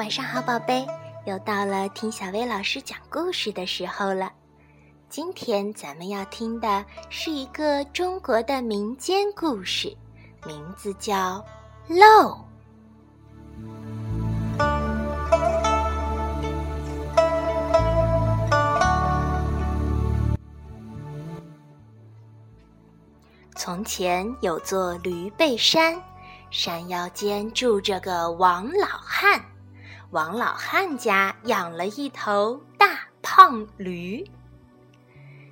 晚上好，宝贝，又到了听小薇老师讲故事的时候了。今天咱们要听的是一个中国的民间故事，名字叫《漏》。从前有座驴背山，山腰间住着个王老汉。王老汉家养了一头大胖驴。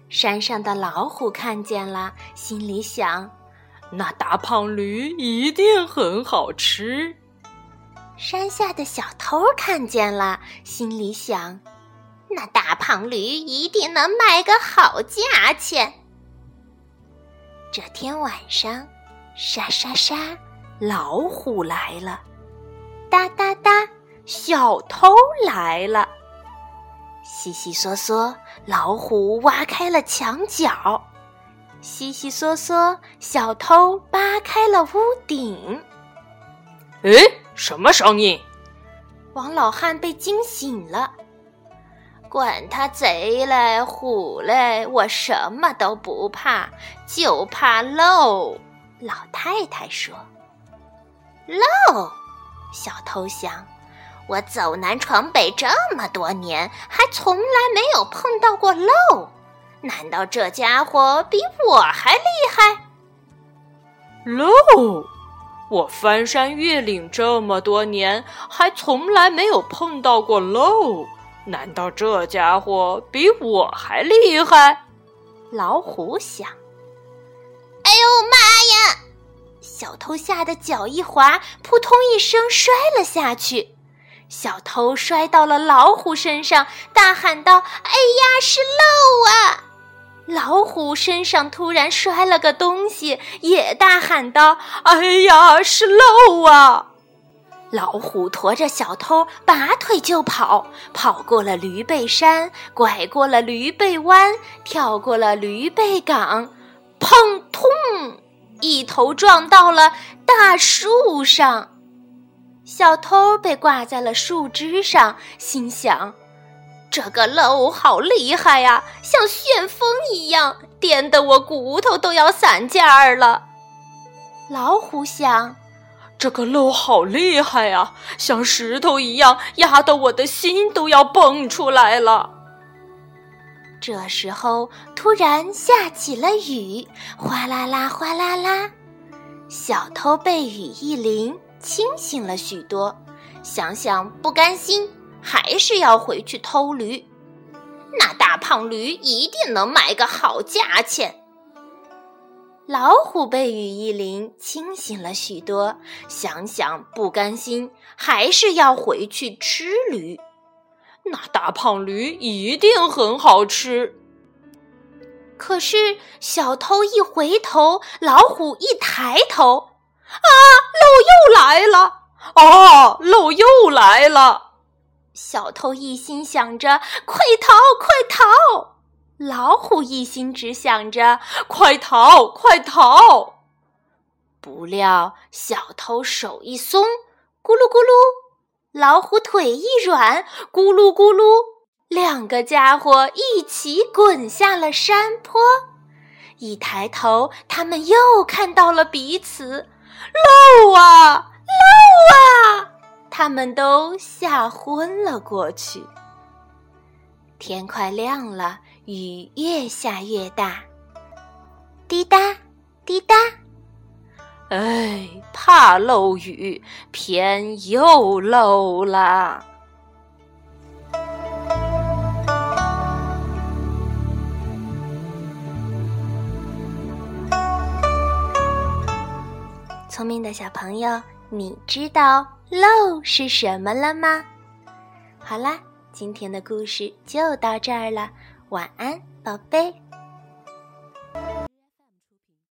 山上的老虎看见了，心里想：那大胖驴一定很好吃。山下的小偷看见了，心里想：那大胖驴一定能卖个好价钱。这天晚上，沙沙沙，老虎来了，哒哒哒。小偷来了，悉悉嗦嗦，老虎挖开了墙角，悉悉嗦嗦，小偷扒开了屋顶。哎，什么声音？王老汉被惊醒了。管他贼嘞虎嘞，我什么都不怕，就怕漏。老太太说：“漏。”小偷想。我走南闯北这么多年，还从来没有碰到过漏，难道这家伙比我还厉害？漏！我翻山越岭这么多年，还从来没有碰到过漏，难道这家伙比我还厉害？老虎想。哎呦妈呀！小偷吓得脚一滑，扑通一声摔了下去。小偷摔到了老虎身上，大喊道：“哎呀，是漏啊！”老虎身上突然摔了个东西，也大喊道：“哎呀，是漏啊！”老虎驮着小偷，拔腿就跑，跑过了驴背山，拐过了驴背弯，跳过了驴背岗，砰通，一头撞到了大树上。小偷被挂在了树枝上，心想：“这个漏好厉害呀，像旋风一样，颠得我骨头都要散架了。”老虎想：“这个漏好厉害呀，像石头一样，压得我的心都要蹦出来了。”这时候，突然下起了雨，哗啦啦，哗啦啦，小偷被雨一淋。清醒了许多，想想不甘心，还是要回去偷驴。那大胖驴一定能卖个好价钱。老虎被雨一淋，清醒了许多，想想不甘心，还是要回去吃驴。那大胖驴一定很好吃。可是小偷一回头，老虎一抬头。啊！漏哦！漏又来了！小偷一心想着快逃，快逃；老虎一心只想着快逃，快逃。不料小偷手一松，咕噜咕噜；老虎腿一软，咕噜咕噜。两个家伙一起滚下了山坡。一抬头，他们又看到了彼此。漏啊，漏啊！他们都吓昏了过去。天快亮了，雨越下越大，滴答滴答。哎，怕漏雨，偏又漏了。聪明的小朋友，你知道“漏”是什么了吗？好啦，今天的故事就到这儿了，晚安，宝贝。